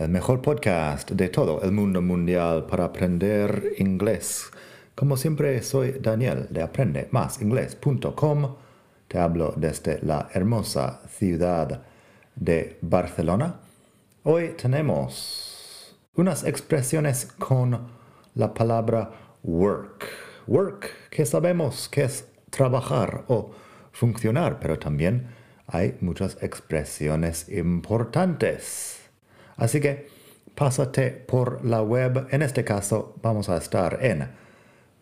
el mejor podcast de todo el mundo mundial para aprender inglés. Como siempre, soy Daniel de aprendemásinglés.com. Te hablo desde la hermosa ciudad de Barcelona. Hoy tenemos unas expresiones con la palabra work. Work, que sabemos que es trabajar o funcionar, pero también hay muchas expresiones importantes Así que pásate por la web. En este caso vamos a estar en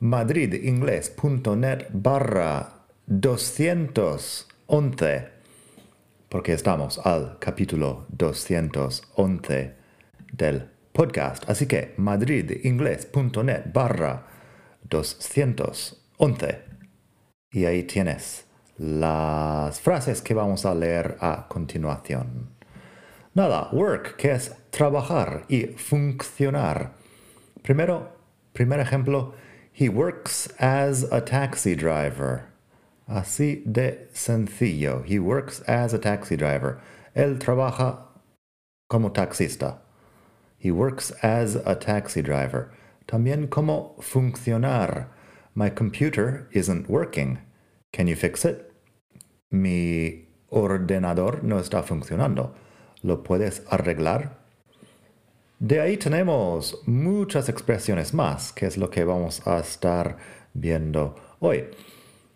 madridingles.net barra 211 porque estamos al capítulo 211 del podcast. Así que madridingles.net barra 211 y ahí tienes las frases que vamos a leer a continuación. Nada, work, que es trabajar y funcionar. Primero, primer ejemplo, he works as a taxi driver. Así de sencillo. He works as a taxi driver. Él trabaja como taxista. He works as a taxi driver. También como funcionar. My computer isn't working. Can you fix it? Mi ordenador no está funcionando. ¿Lo puedes arreglar? De ahí tenemos muchas expresiones más, que es lo que vamos a estar viendo hoy.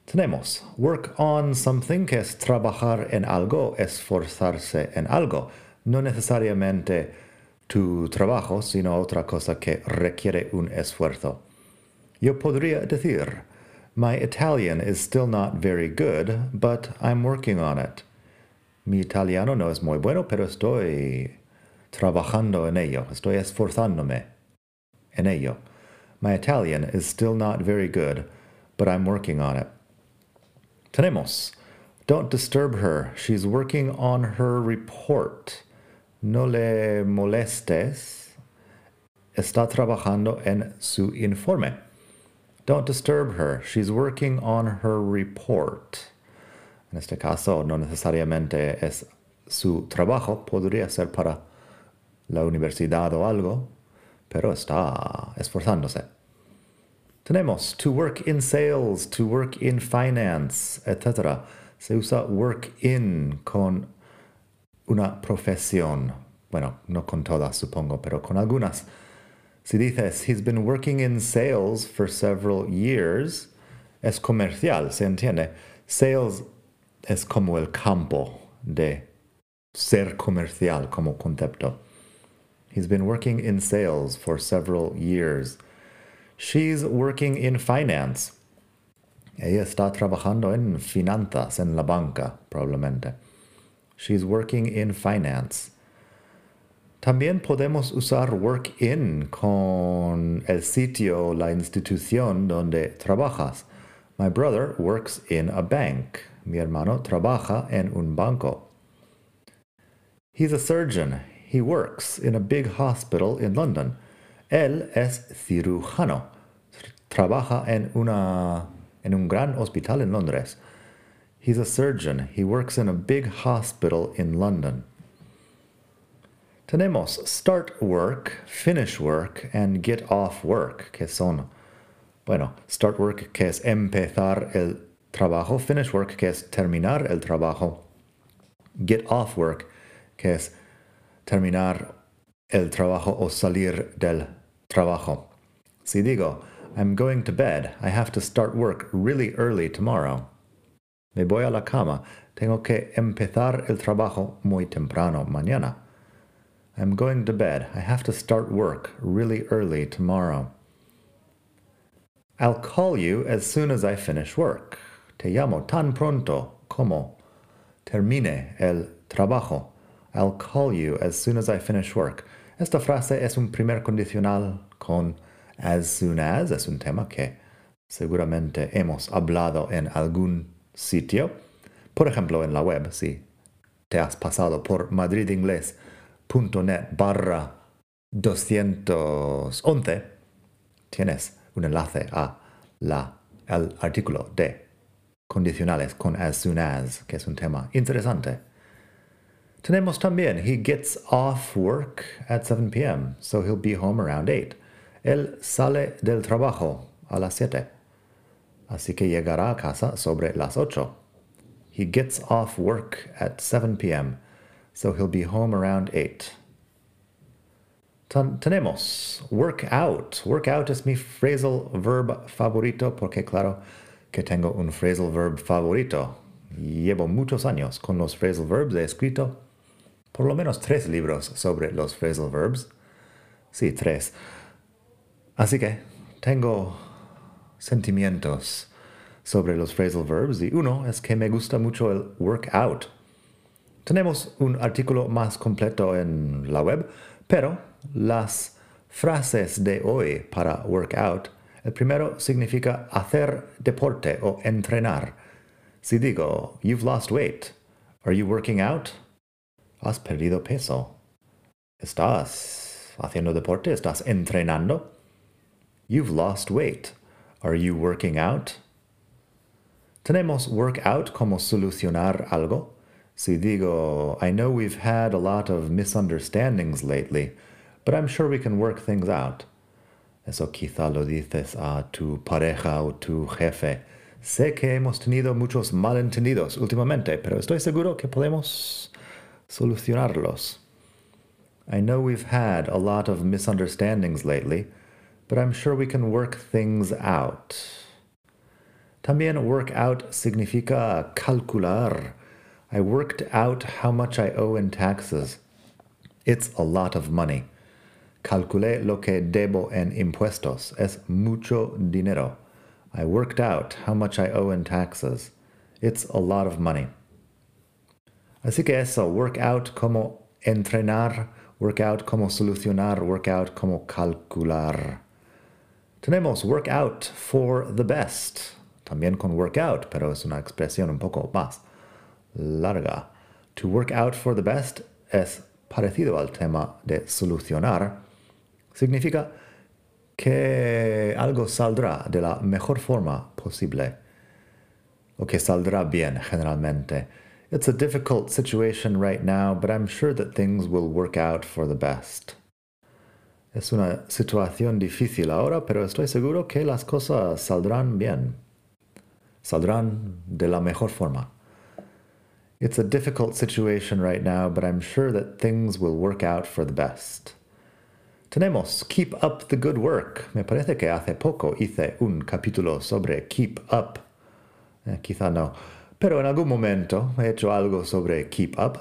Tenemos work on something, que es trabajar en algo, esforzarse en algo. No necesariamente tu trabajo, sino otra cosa que requiere un esfuerzo. Yo podría decir, My Italian is still not very good, but I'm working on it. Mi italiano no es muy bueno, pero estoy trabajando en ello. Estoy esforzándome en ello. My Italian is still not very good, but I'm working on it. Tenemos. Don't disturb her. She's working on her report. No le molestes. Está trabajando en su informe. Don't disturb her. She's working on her report. En este caso, no necesariamente es su trabajo, podría ser para la universidad o algo, pero está esforzándose. Tenemos to work in sales, to work in finance, etc. Se usa work in con una profesión. Bueno, no con todas, supongo, pero con algunas. Si dices, he's been working in sales for several years, es comercial, ¿se entiende? Sales es como el campo de ser comercial como concepto. He's been working in sales for several years. She's working in finance. Ella está trabajando en finanzas, en la banca, probablemente. She's working in finance. También podemos usar work in con el sitio, la institución donde trabajas. My brother works in a bank. Mi hermano trabaja en un banco. He's a surgeon. He works in a big hospital in London. Él es cirujano. Trabaja en, una, en un gran hospital en Londres. He's a surgeon. He works in a big hospital in London. Tenemos start work, finish work, and get off work, que son, bueno, start work, que es empezar el trabajo, finish work, que es terminar el trabajo, get off work, que es terminar el trabajo o salir del trabajo. Si digo, I'm going to bed, I have to start work really early tomorrow. Me voy a la cama, tengo que empezar el trabajo muy temprano mañana. I'm going to bed, I have to start work really early tomorrow. I'll call you as soon as I finish work. Te llamo tan pronto como termine el trabajo. I'll call you as soon as I finish work. Esta frase es un primer condicional con as soon as, es un tema que seguramente hemos hablado en algún sitio. Por ejemplo, en la web, si te has pasado por madridingles.net barra 211, tienes un enlace a la, el artículo de condicionales con as soon as, que es un tema interesante. Tenemos también, he gets off work at 7 p.m., so he'll be home around 8. Él sale del trabajo a las 7, así que llegará a casa sobre las 8. He gets off work at 7 p.m., so he'll be home around 8. tenemos work out. Work out es mi phrasal verb favorito porque claro que tengo un phrasal verb favorito. Llevo muchos años con los phrasal verbs. He escrito por lo menos tres libros sobre los phrasal verbs. Sí, tres. Así que tengo sentimientos sobre los phrasal verbs y uno es que me gusta mucho el work out. Tenemos un artículo más completo en la web, pero las frases de hoy para work out, el primero significa hacer deporte o entrenar. Si digo, you've lost weight, are you working out? Has perdido peso. ¿Estás haciendo deporte? ¿Estás entrenando? You've lost weight. Are you working out? Tenemos work out como solucionar algo. Si digo, I know we've had a lot of misunderstandings lately, but I'm sure we can work things out. Eso quizá lo dices a tu pareja o tu jefe. Sé que hemos tenido muchos malentendidos últimamente, pero estoy seguro que podemos solucionarlos. I know we've had a lot of misunderstandings lately, but I'm sure we can work things out. También work out significa calcular. I worked out how much I owe in taxes. It's a lot of money. Calculé lo que debo en impuestos. Es mucho dinero. I worked out how much I owe in taxes. It's a lot of money. Así que eso, work out como entrenar, work out como solucionar, work out como calcular. Tenemos work out for the best. También con work out, pero es una expresión un poco más larga. To work out for the best es parecido al tema de solucionar, significa que algo saldrá de la mejor forma posible o que saldrá bien generalmente. It's a difficult situation right now, but I'm sure that things will work out for the best. Es una situación difícil ahora, pero estoy seguro que las cosas saldrán bien. Saldrán de la mejor forma. It's a difficult situation right now, but I'm sure that things will work out for the best. Tenemos Keep Up the Good Work. Me parece que hace poco hice un capítulo sobre Keep Up. Eh, quizá no. Pero en algún momento he hecho algo sobre Keep Up.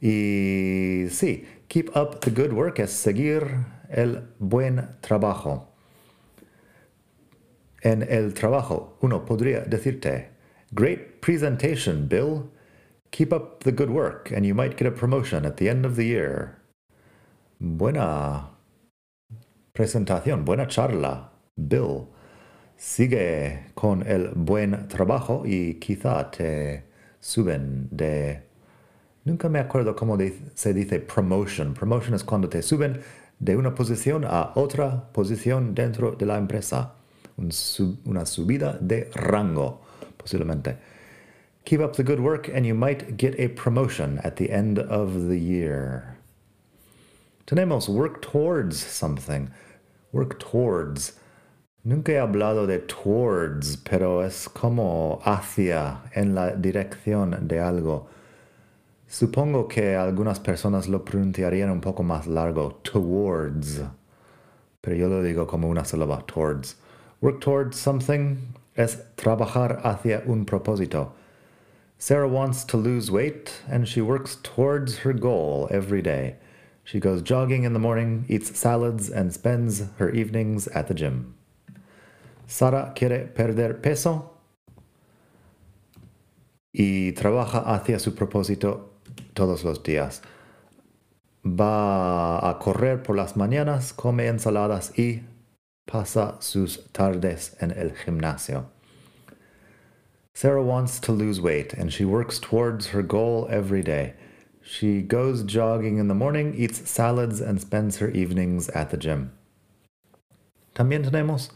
Y sí, Keep Up the Good Work es seguir el buen trabajo. En el trabajo uno podría decirte, Great presentation, Bill. Keep up the good work and you might get a promotion at the end of the year. Buena presentación, buena charla, Bill. Sigue con el buen trabajo y quizá te suben de... Nunca me acuerdo cómo se dice promotion. Promotion es cuando te suben de una posición a otra posición dentro de la empresa. una subida de rango, posiblemente. Keep up the good work and you might get a promotion at the end of the year. Tenemos work towards something. Work towards. Nunca he hablado de towards, pero es como hacia, en la dirección de algo. Supongo que algunas personas lo pronunciarían un poco más largo, towards. Pero yo lo digo como una sílaba, towards. Work towards something es trabajar hacia un propósito. Sarah wants to lose weight, and she works towards her goal every day. She goes jogging in the morning, eats salads, and spends her evenings at the gym. Sara quiere perder peso y trabaja hacia su propósito todos los días. va a correr por las mañanas, come ensaladas y pasa sus tardes en el gimnasio. Sarah wants to lose weight and she works towards her goal every day. She goes jogging in the morning, eats salads, and spends her evenings at the gym. También tenemos,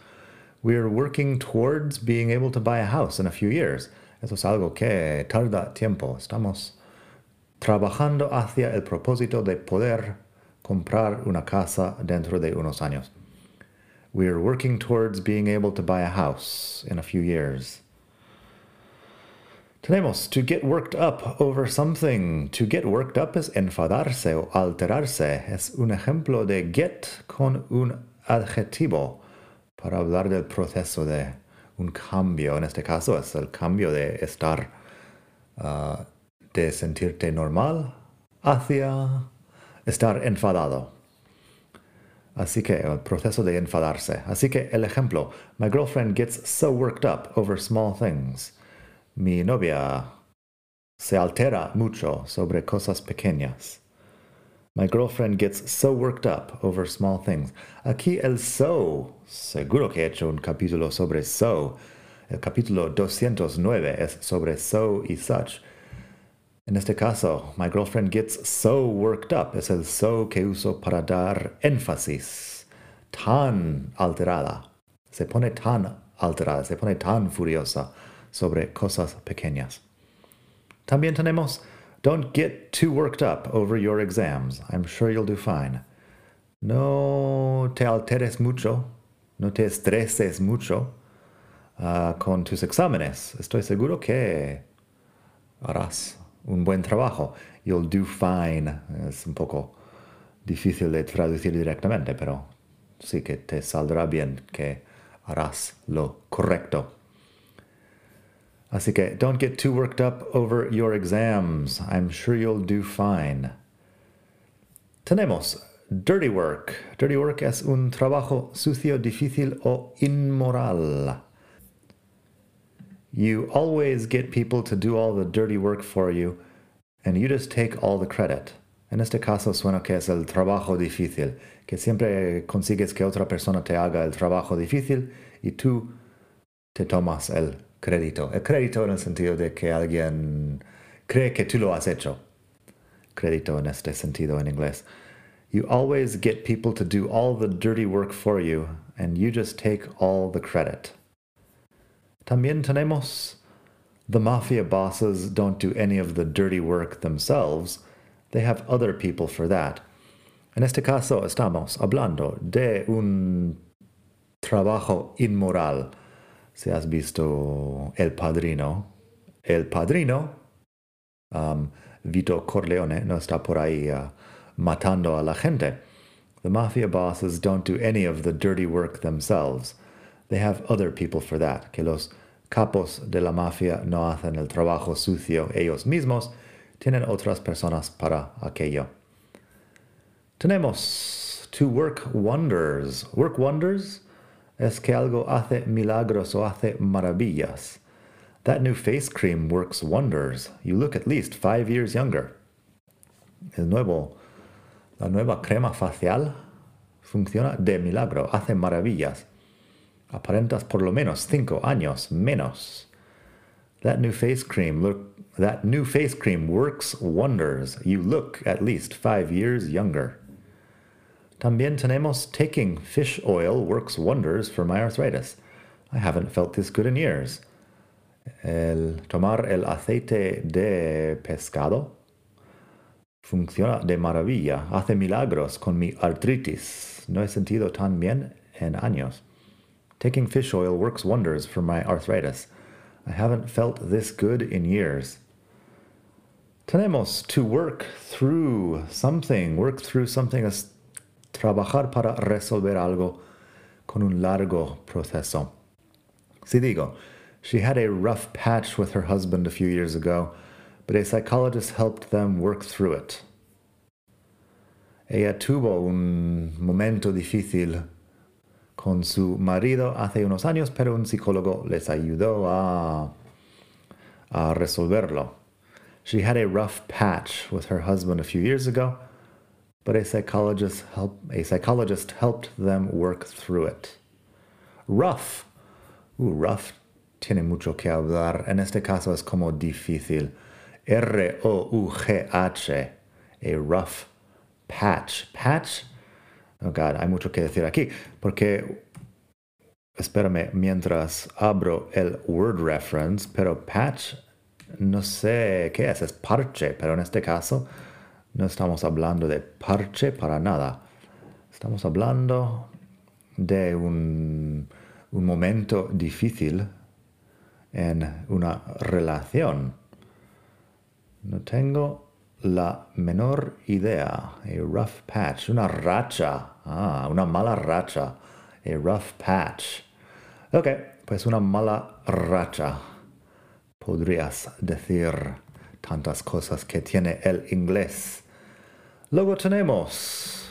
we're working towards being able to buy a house in a few years. Eso es algo que tarda tiempo. Estamos trabajando hacia el propósito de poder comprar una casa dentro de unos años. We're working towards being able to buy a house in a few years. Tenemos to get worked up over something. To get worked up es enfadarse o alterarse. Es un ejemplo de get con un adjetivo para hablar del proceso de un cambio. En este caso es el cambio de estar, uh, de sentirte normal hacia estar enfadado. Así que el proceso de enfadarse. Así que el ejemplo, my girlfriend gets so worked up over small things. Mi novia se altera mucho sobre cosas pequeñas. My girlfriend gets so worked up over small things. Aquí el so, seguro que he hecho un capítulo sobre so. El capítulo 209 es sobre so y such. En este caso, my girlfriend gets so worked up. Es el so que uso para dar énfasis. Tan alterada. Se pone tan alterada, se pone tan furiosa sobre cosas pequeñas. También tenemos Don't get too worked up over your exams. I'm sure you'll do fine. No te alteres mucho, no te estreses mucho uh, con tus exámenes. Estoy seguro que harás un buen trabajo. You'll do fine. Es un poco difícil de traducir directamente, pero sí que te saldrá bien, que harás lo correcto. Así que don't get too worked up over your exams. I'm sure you'll do fine. Tenemos dirty work. Dirty work es un trabajo sucio, difícil o inmoral. You always get people to do all the dirty work for you and you just take all the credit. En este caso suena que es el trabajo difícil, que siempre consigues que otra persona te haga el trabajo difícil y tú te tomas el crédito. El crédito en el sentido de que alguien cree que tú lo has hecho. Crédito en este sentido en inglés. You always get people to do all the dirty work for you, and you just take all the credit. También tenemos the mafia bosses don't do any of the dirty work themselves, they have other people for that. En este caso estamos hablando de un trabajo inmoral si has visto El Padrino, El Padrino, um, Vito Corleone no está por ahí uh, matando a la gente. The mafia bosses don't do any of the dirty work themselves. They have other people for that. Que los capos de la mafia no hacen el trabajo sucio ellos mismos, tienen otras personas para aquello. Tenemos to work wonders. Work wonders es que algo hace milagros o hace maravillas. That new face cream works wonders. You look at least five years younger. El nuevo, la nueva crema facial funciona de milagro, hace maravillas. Aparentas por lo menos cinco años menos. That new face cream look that new face cream works wonders. You look at least five years younger. También tenemos taking fish oil works wonders for my arthritis. I haven't felt this good in years. El tomar el aceite de pescado funciona de maravilla, hace milagros con mi artritis. No he sentido tan bien en años. Taking fish oil works wonders for my arthritis. I haven't felt this good in years. Tenemos to work through something, work through something trabajar para resolver algo con un largo proceso. Si digo, she had a rough patch with her husband a few years ago, but a psychologist helped them work through it. Ella tuvo un momento difícil con su marido hace unos años, pero un psicólogo les ayudó a, a resolverlo. She had a rough patch with her husband a few years ago, but a psychologist, help, a psychologist helped them work through it. Rough. Rough tiene mucho que hablar. En este caso es como difícil. R-O-U-G-H. A rough patch. Patch. Oh God, hay mucho que decir aquí. Porque, espérame, mientras abro el word reference, pero patch, no sé qué es, es parche, pero en este caso no estamos hablando de parche para nada. Estamos hablando de un, momento difícil en una relación. No tengo la menor idea. A rough patch. Una racha. Ah, una mala racha. A rough patch. Ok, pues una mala racha. Podrías decir tantas cosas que tiene el inglés. Luego tenemos.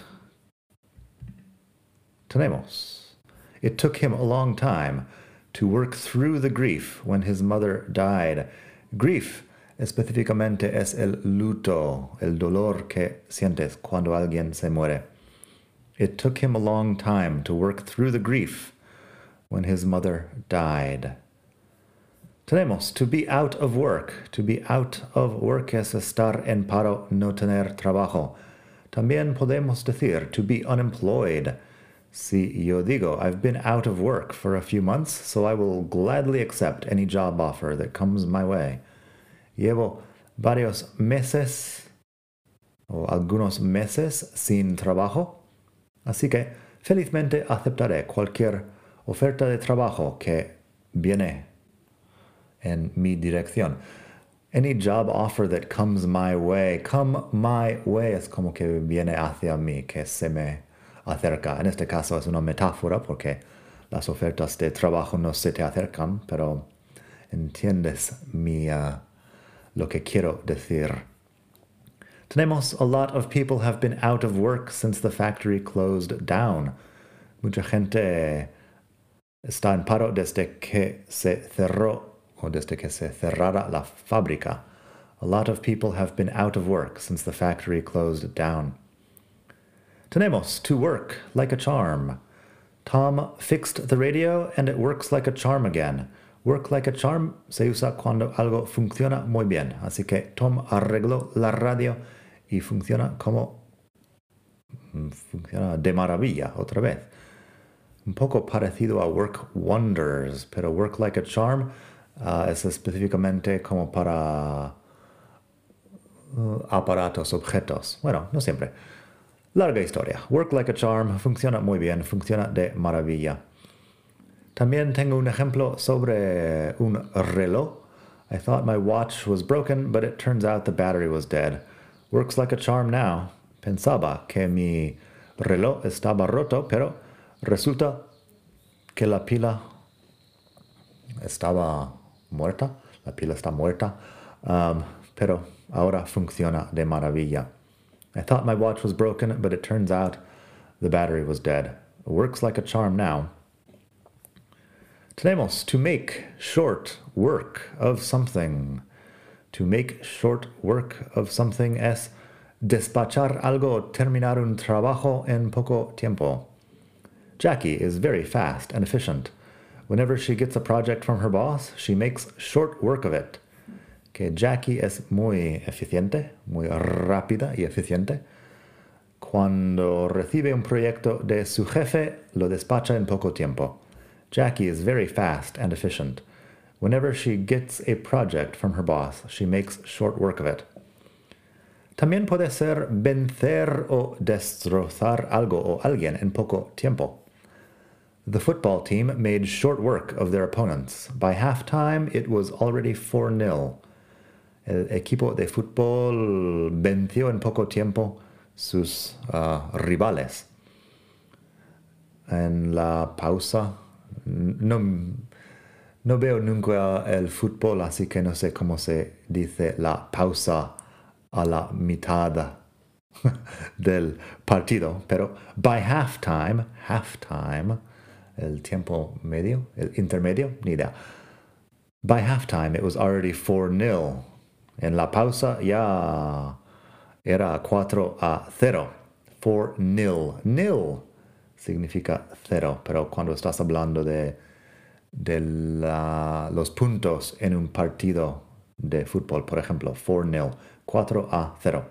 Tenemos. It took him a long time to work through the grief when his mother died. Grief específicamente es el luto, el dolor que sientes cuando alguien se muere. It took him a long time to work through the grief when his mother died. Tenemos to be out of work. To be out of work es estar en paro, no tener trabajo. También podemos decir to be unemployed. Si yo digo, I've been out of work for a few months, so I will gladly accept any job offer that comes my way. Llevo varios meses o algunos meses sin trabajo, así que felizmente aceptaré cualquier oferta de trabajo que viene en mi dirección any job offer that comes my way, come my way es como que viene hacia mí, que se me acerca. En este caso es una metáfora porque las ofertas de trabajo no se te acercan, pero entiendes mi, uh, lo que quiero decir. Tenemos a lot of people have been out of work since the factory closed down. Mucha gente está en paro desde que se cerró o desde que se cerrara la fábrica. A lot of people have been out of work since the factory closed down. Tenemos to work like a charm. Tom fixed the radio and it works like a charm again. Work like a charm se usa cuando algo funciona muy bien. Así que Tom arregló la radio y funciona como mm, funciona de maravilla otra vez. Un poco parecido a work wonders, pero work like a charm Uh, es específicamente como para uh, aparatos, objetos. Bueno, no siempre. Larga historia. Work like a charm funciona muy bien, funciona de maravilla. También tengo un ejemplo sobre un reloj. I thought my watch was broken, but it turns out the battery was dead. Works like a charm now. Pensaba que mi reloj estaba roto, pero resulta que la pila estaba muerta, la pila está muerta, um, pero ahora funciona de maravilla. I thought my watch was broken, but it turns out the battery was dead. It works like a charm now. Tenemos to make short work of something. To make short work of something es despachar algo, terminar un trabajo en poco tiempo. Jackie is very fast and efficient. Whenever she gets a project from her boss, she makes short work of it. Que Jackie es muy eficiente, muy rápida y eficiente. Cuando recibe un proyecto de su jefe, lo despacha en poco tiempo. Jackie is very fast and efficient. Whenever she gets a project from her boss, she makes short work of it. También puede ser vencer o destrozar algo o alguien en poco tiempo. The football team made short work of their opponents. By halftime, it was already 4 0. El equipo de fútbol venció en poco tiempo sus uh, rivales. En la pausa, no, no veo nunca el fútbol, así que no sé cómo se dice la pausa a la mitad del partido, pero by halftime, halftime, el tiempo medio, el intermedio, ni idea. By halftime, it was already 4-0. En la pausa ya era 4 a 0. for nil. Nil significa cero, pero cuando estás hablando de, de los puntos en un partido de fútbol, por ejemplo, for nil, 4 a 0.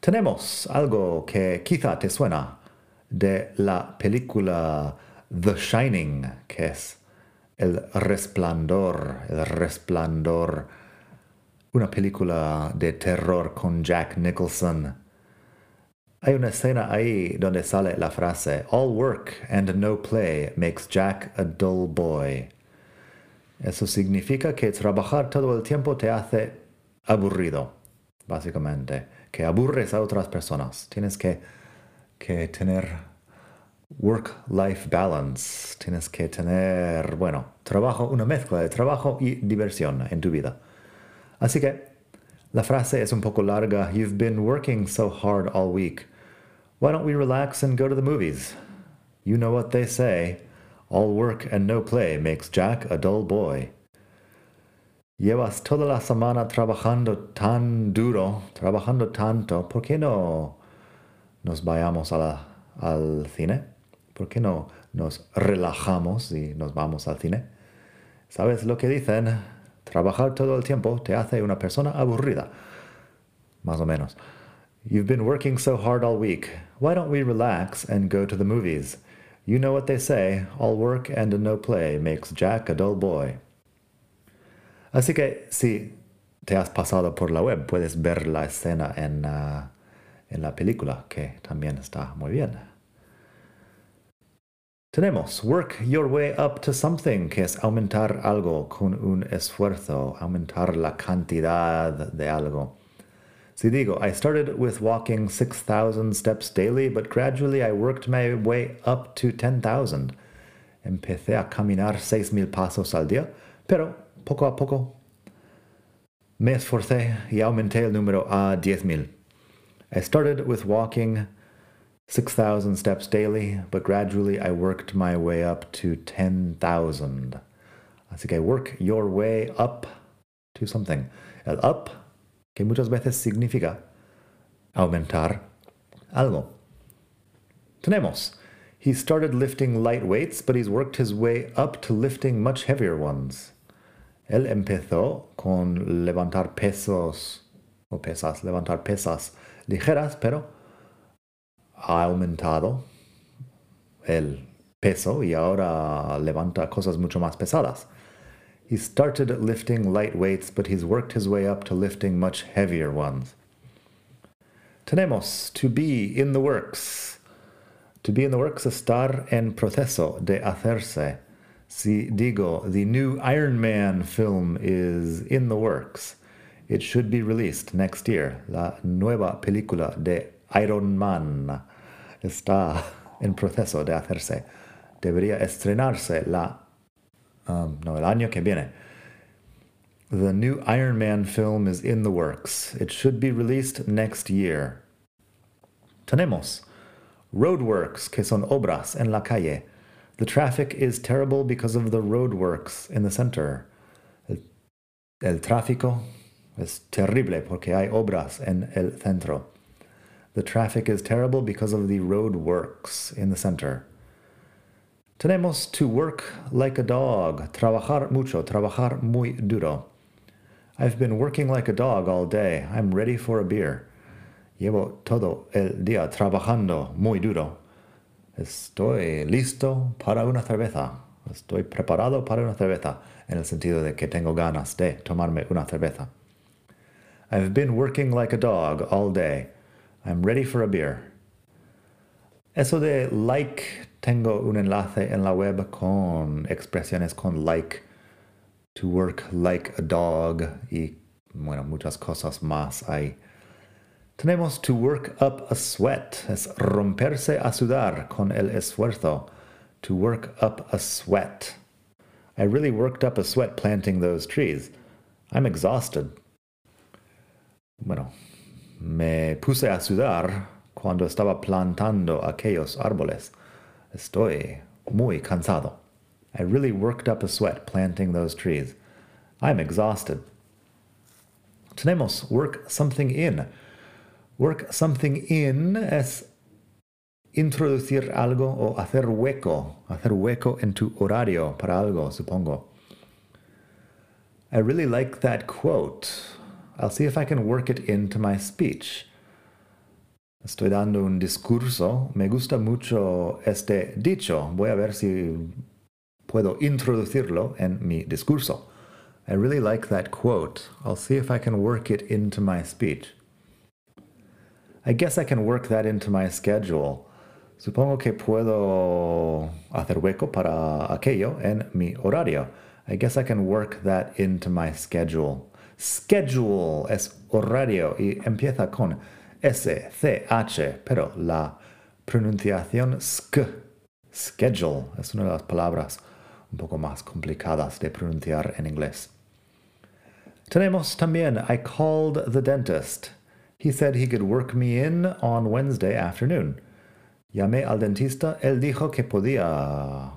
Tenemos algo que quizá te suena de la película The Shining, que es el resplandor, el resplandor, una película de terror con Jack Nicholson. Hay una escena ahí donde sale la frase, All work and no play makes Jack a dull boy. Eso significa que trabajar todo el tiempo te hace aburrido, básicamente, que aburres a otras personas. Tienes que, que tener work-life balance. Tienes que tener, bueno, trabajo, una mezcla de trabajo y diversión en tu vida. Así que la frase es un poco larga. You've been working so hard all week. Why don't we relax and go to the movies? You know what they say. All work and no play makes Jack a dull boy. Llevas toda la semana trabajando tan duro, trabajando tanto, ¿por qué no nos vayamos al cine? ¿Por qué no nos relajamos y nos vamos al cine? ¿Sabes lo que dicen? Trabajar todo el tiempo te hace una persona aburrida. Más o menos. You've been working so hard all week. Why don't we relax and go to the movies? You know what they say, all work and no play makes Jack a dull boy. Así que si te has pasado por la web, puedes ver la escena en, uh, en la película, que también está muy bien. Tenemos work your way up to something, que es aumentar algo con un esfuerzo, aumentar la cantidad de algo. Si digo, I started with walking 6,000 steps daily, but gradually I worked my way up to 10,000. Empecé a caminar 6,000 pasos al día, pero poco a poco me esforcé y aumenté el número a 10,000. I started with walking 6,000 steps daily, but gradually I worked my way up to 10,000. Así que work your way up to something. El up, que muchas veces significa aumentar algo. Tenemos. He started lifting light weights, but he's worked his way up to lifting much heavier ones. Él empezó con levantar pesos o pesas, levantar pesas ligeras, pero ha aumentado el peso y ahora levanta cosas mucho más pesadas. He started lifting light weights, but he's worked his way up to lifting much heavier ones. Tenemos to be in the works. To be in the works, estar en proceso de hacerse. Si digo, the new Iron Man film is in the works. It should be released next year. La nueva película de Iron Man está en proceso de hacerse. Debería estrenarse la, um, no, el año que viene. The new Iron Man film is in the works. It should be released next year. Tenemos roadworks, que son obras en la calle. The traffic is terrible because of the roadworks in the center. El, el tráfico es terrible porque hay obras en el centro. The traffic is terrible because of the road works in the center. Tenemos to work like a dog, trabajar mucho, trabajar muy duro. I've been working like a dog all day. I'm ready for a beer. Llevo todo el día trabajando muy duro. Estoy listo para una cerveza. Estoy preparado para una cerveza, en el sentido de que tengo ganas de tomarme una cerveza. I've been working like a dog all day. I'm ready for a beer. Eso de like, tengo un enlace en la web con expresiones con like, to work like a dog y bueno, muchas cosas más hay. Tenemos to work up a sweat, es romperse a sudar con el esfuerzo. To work up a sweat. I really worked up a sweat planting those trees. I'm exhausted. Bueno, Me puse a sudar cuando estaba plantando aquellos árboles. Estoy muy cansado. I really worked up a sweat planting those trees. I'm exhausted. Tenemos work something in. Work something in es introducir algo o hacer hueco, hacer hueco en tu horario para algo, supongo. I really like that quote. I'll see if I can work it into my speech. Estoy dando un discurso. Me gusta mucho este dicho. Voy a ver si puedo introducirlo en mi discurso. I really like that quote. I'll see if I can work it into my speech. I guess I can work that into my schedule. Supongo que puedo hacer hueco para aquello en mi horario. I guess I can work that into my schedule. Schedule es horario y empieza con S, C, H, pero la pronunciación sk, schedule, es una de las palabras un poco más complicadas de pronunciar en inglés. Tenemos también I called the dentist. He said he could work me in on Wednesday afternoon. Llamé al dentista, él dijo que podía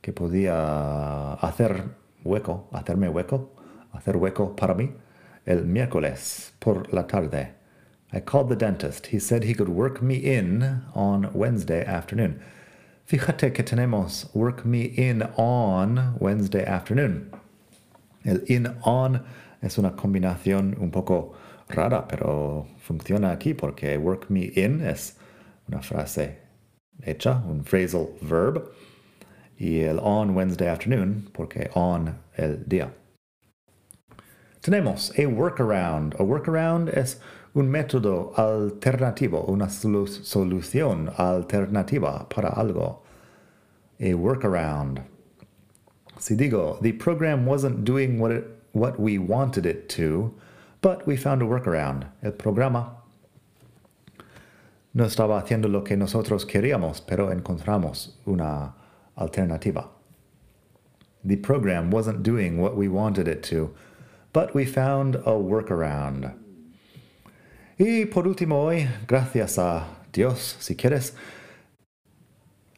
que podía hacer hueco, hacerme hueco, hacer hueco para mí el miércoles por la tarde. I called the dentist. He said he could work me in on Wednesday afternoon. Fíjate que tenemos work me in on Wednesday afternoon. El in on es una combinación un poco rara, pero funciona aquí porque work me in es una frase hecha, un phrasal verb, y el on Wednesday afternoon porque on el día. Tenemos a workaround. A workaround es un método alternativo, una solución alternativa para algo. A workaround. Si digo, the program wasn't doing what, what we wanted it to, but we found a workaround. El programa no estaba haciendo lo que nosotros queríamos, pero encontramos una alternativa. The program wasn't doing what we wanted it to, but we found a workaround. Y por último hoy, gracias a Dios, si quieres,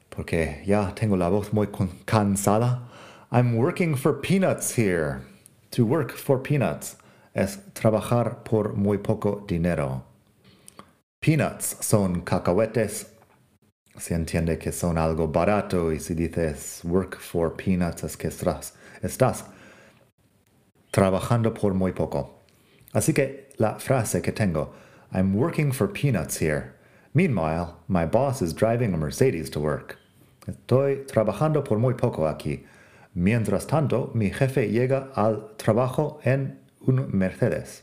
porque ya tengo la voz muy cansada. I'm working for peanuts here. To work for peanuts es trabajar por muy poco dinero. Peanuts son cacahuetes. Se entiende que son algo barato y si dices work for peanuts es que estás, estás trabajando por muy poco. Así que la frase que tengo I'm working for peanuts here. Meanwhile, my boss is driving a Mercedes to work. Estoy trabajando por muy poco aquí. Mientras tanto, mi jefe llega al trabajo en un Mercedes.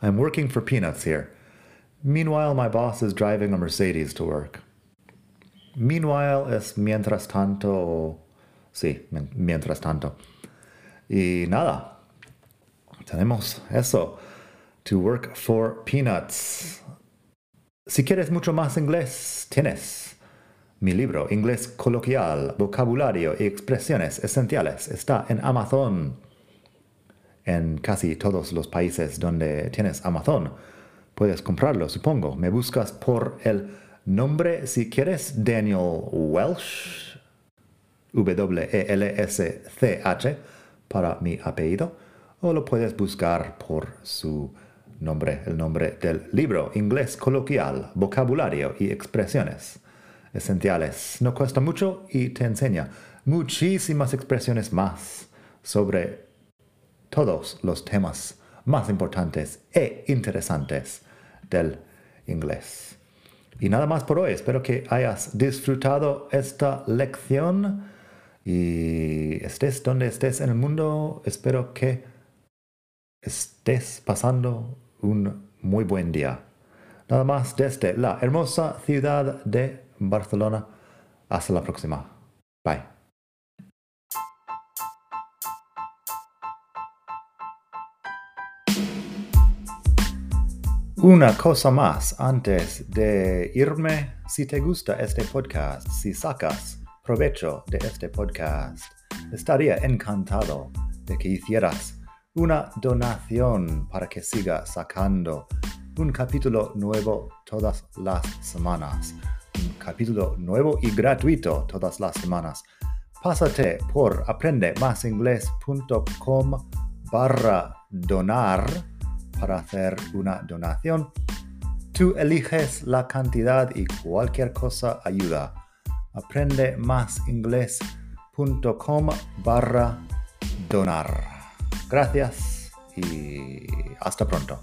I'm working for peanuts here. Meanwhile, my boss is driving a Mercedes to work. Meanwhile es mientras tanto. Sí, mientras tanto. Y nada. Tenemos eso to work for peanuts. Si quieres mucho más inglés, tienes mi libro Inglés Coloquial, Vocabulario y Expresiones Esenciales. Está en Amazon. En casi todos los países donde tienes Amazon. Puedes comprarlo, supongo. Me buscas por el nombre, si quieres, Daniel Welsh. W-E-L-S-C-H para mi apellido. O lo puedes buscar por su nombre, el nombre del libro, inglés coloquial, vocabulario y expresiones esenciales. No cuesta mucho y te enseña muchísimas expresiones más sobre todos los temas más importantes e interesantes del inglés. Y nada más por hoy. Espero que hayas disfrutado esta lección y estés donde estés en el mundo. Espero que estés pasando un muy buen día. Nada más desde la hermosa ciudad de Barcelona. Hasta la próxima. Bye. Una cosa más antes de irme, si te gusta este podcast, si sacas provecho de este podcast, estaría encantado de que hicieras una donación para que siga sacando un capítulo nuevo todas las semanas. Un capítulo nuevo y gratuito todas las semanas. Pásate por aprendemasingles.com barra donar para hacer una donación Tú eliges la cantidad y cualquier cosa ayuda. Aprende más inglés.com barra donar. Gracias y hasta pronto.